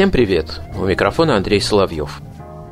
Всем привет! У микрофона Андрей Соловьев.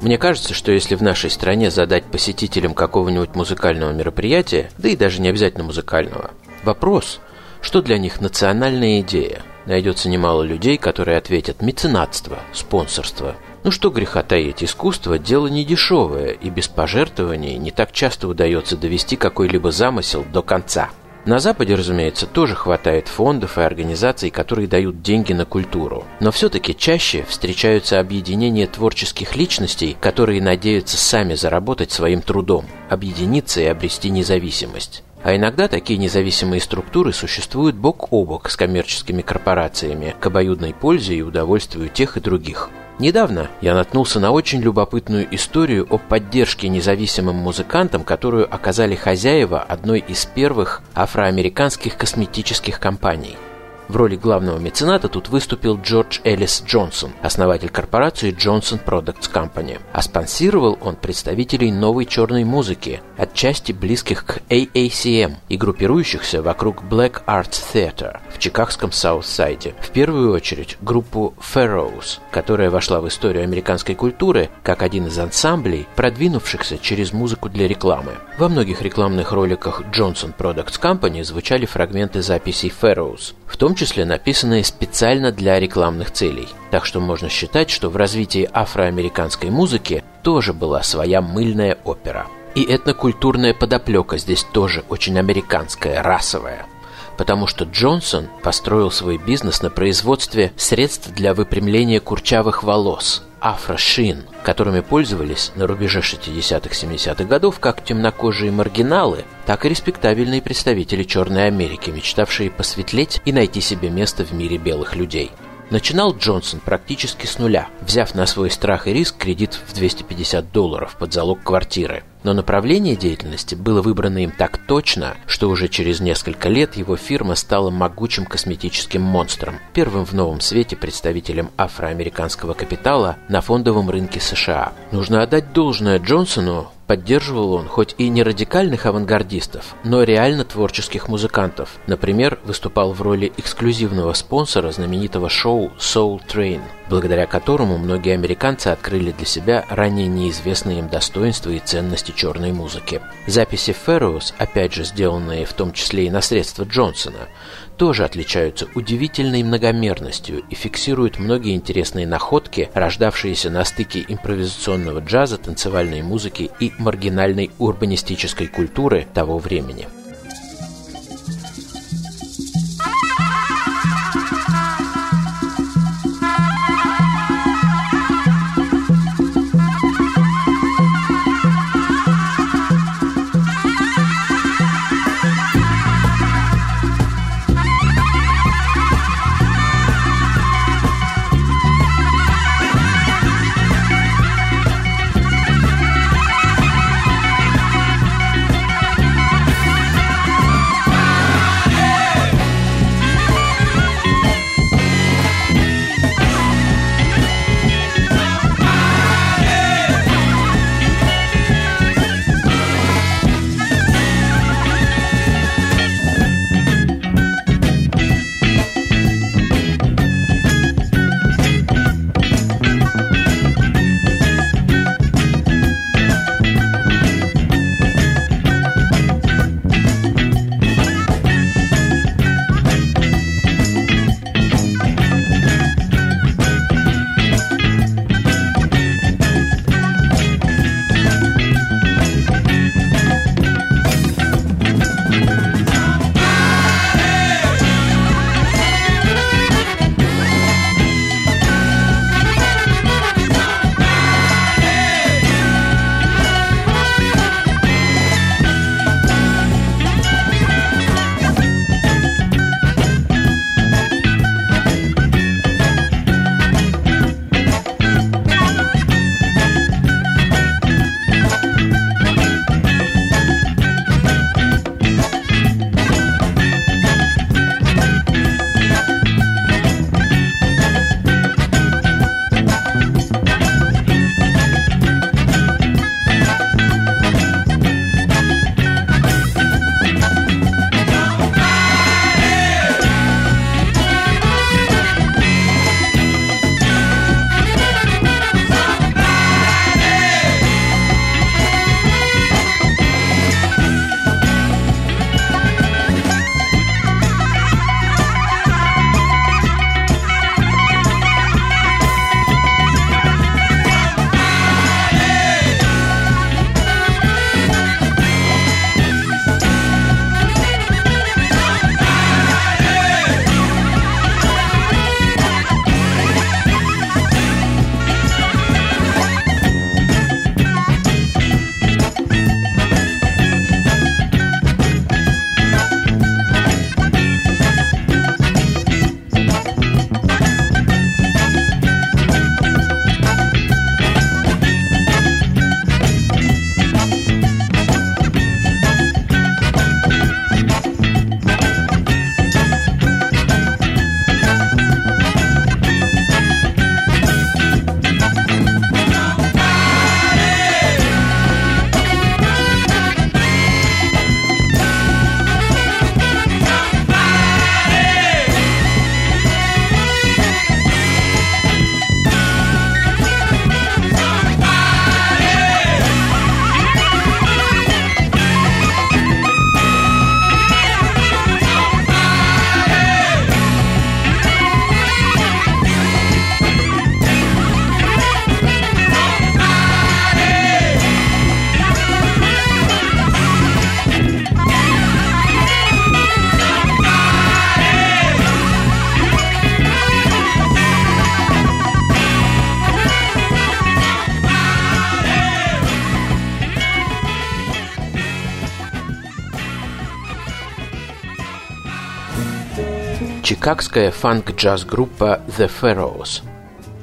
Мне кажется, что если в нашей стране задать посетителям какого-нибудь музыкального мероприятия, да и даже не обязательно музыкального, вопрос, что для них национальная идея, найдется немало людей, которые ответят меценатство, спонсорство. Ну что греха таить, искусство – дело не дешевое, и без пожертвований не так часто удается довести какой-либо замысел до конца – на Западе, разумеется, тоже хватает фондов и организаций, которые дают деньги на культуру. Но все-таки чаще встречаются объединения творческих личностей, которые надеются сами заработать своим трудом, объединиться и обрести независимость. А иногда такие независимые структуры существуют бок о бок с коммерческими корпорациями к обоюдной пользе и удовольствию тех и других. Недавно я наткнулся на очень любопытную историю о поддержке независимым музыкантам, которую оказали хозяева одной из первых афроамериканских косметических компаний – в роли главного мецената тут выступил Джордж Эллис Джонсон, основатель корпорации Johnson Products Company. А спонсировал он представителей новой черной музыки, отчасти близких к AACM и группирующихся вокруг Black Arts Theater в чикагском Саут-Сайде. В первую очередь группу Pharaohs, которая вошла в историю американской культуры как один из ансамблей, продвинувшихся через музыку для рекламы. Во многих рекламных роликах Johnson Products Company звучали фрагменты записей Pharaohs, в том числе написанные специально для рекламных целей. Так что можно считать, что в развитии афроамериканской музыки тоже была своя мыльная опера. И этнокультурная подоплека здесь тоже очень американская, расовая потому что Джонсон построил свой бизнес на производстве средств для выпрямления курчавых волос, афрошин, которыми пользовались на рубеже 60-70-х годов как темнокожие маргиналы, так и респектабельные представители Черной Америки, мечтавшие посветлеть и найти себе место в мире белых людей. Начинал Джонсон практически с нуля, взяв на свой страх и риск кредит в 250 долларов под залог квартиры. Но направление деятельности было выбрано им так точно, что уже через несколько лет его фирма стала могучим косметическим монстром, первым в новом свете представителем афроамериканского капитала на фондовом рынке США. Нужно отдать должное Джонсону, Поддерживал он хоть и не радикальных авангардистов, но реально творческих музыкантов. Например, выступал в роли эксклюзивного спонсора знаменитого шоу Soul Train, благодаря которому многие американцы открыли для себя ранее неизвестные им достоинства и ценности черной музыки. Записи Ферроус, опять же сделанные в том числе и на средства Джонсона, тоже отличаются удивительной многомерностью и фиксируют многие интересные находки, рождавшиеся на стыке импровизационного джаза, танцевальной музыки и маргинальной урбанистической культуры того времени. Чикагская фанк-джаз-группа The Pharaohs.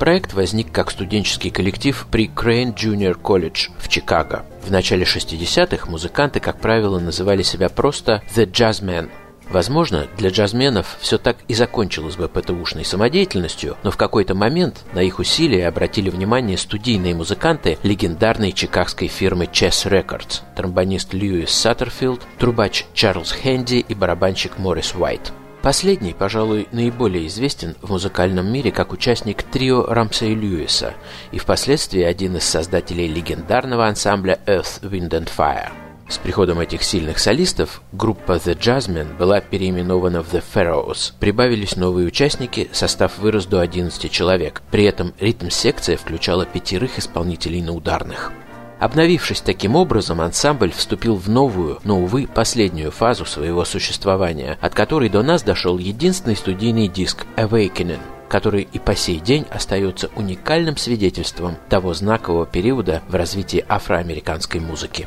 Проект возник как студенческий коллектив при Crane Junior College в Чикаго. В начале 60-х музыканты, как правило, называли себя просто The Jazzmen – Возможно, для джазменов все так и закончилось бы ПТУшной самодеятельностью, но в какой-то момент на их усилия обратили внимание студийные музыканты легендарной чикагской фирмы Chess Records, тромбонист Льюис Саттерфилд, трубач Чарльз Хэнди и барабанщик Моррис Уайт. Последний, пожалуй, наиболее известен в музыкальном мире как участник трио Рамсей Льюиса и впоследствии один из создателей легендарного ансамбля Earth, Wind and Fire. С приходом этих сильных солистов группа The Jazzmen была переименована в The Pharaohs. Прибавились новые участники, состав вырос до 11 человек. При этом ритм-секция включала пятерых исполнителей на ударных. Обновившись таким образом, ансамбль вступил в новую, но, увы, последнюю фазу своего существования, от которой до нас дошел единственный студийный диск Awakening, который и по сей день остается уникальным свидетельством того знакового периода в развитии афроамериканской музыки.